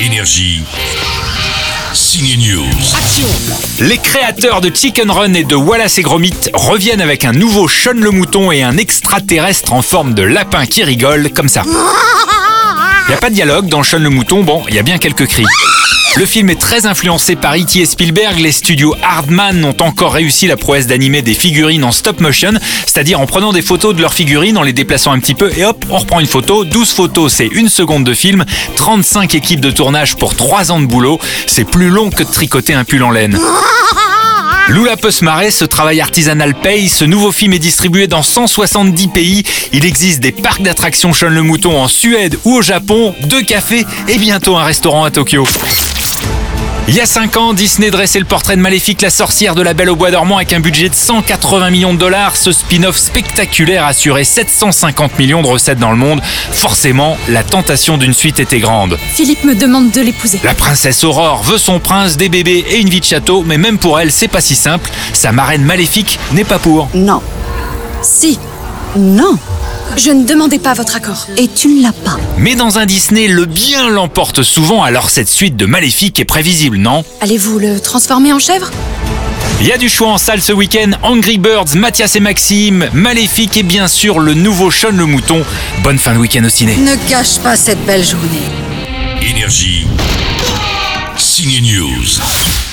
Énergie. Signe News. Les créateurs de Chicken Run et de Wallace et Gromit reviennent avec un nouveau Sean le Mouton et un extraterrestre en forme de lapin qui rigole comme ça. Il n'y a pas de dialogue dans Sean le Mouton, bon, il y a bien quelques cris. Le film est très influencé par E.T. et Spielberg. Les studios Hardman ont encore réussi la prouesse d'animer des figurines en stop motion, c'est-à-dire en prenant des photos de leurs figurines, en les déplaçant un petit peu, et hop, on reprend une photo. 12 photos, c'est une seconde de film. 35 équipes de tournage pour 3 ans de boulot. C'est plus long que de tricoter un pull en laine. Lula peut se marrer, ce travail artisanal paye. Ce nouveau film est distribué dans 170 pays. Il existe des parcs d'attractions Sean le Mouton en Suède ou au Japon, deux cafés et bientôt un restaurant à Tokyo. Il y a 5 ans, Disney dressait le portrait de Maléfique, la sorcière de la Belle au Bois dormant avec un budget de 180 millions de dollars. Ce spin-off spectaculaire assurait 750 millions de recettes dans le monde. Forcément, la tentation d'une suite était grande. Philippe me demande de l'épouser. La princesse Aurore veut son prince, des bébés et une vie de château, mais même pour elle, c'est pas si simple. Sa marraine maléfique n'est pas pour. Non. Si, Non. Je ne demandais pas votre accord. Et tu ne l'as pas. Mais dans un Disney, le bien l'emporte souvent, alors cette suite de Maléfique est prévisible, non? Allez-vous le transformer en chèvre? Il y a du choix en salle ce week-end, Angry Birds, Mathias et Maxime, Maléfique et bien sûr le nouveau Sean le Mouton. Bonne fin de week-end au ciné. Ne gâche pas cette belle journée. Énergie. Signe News.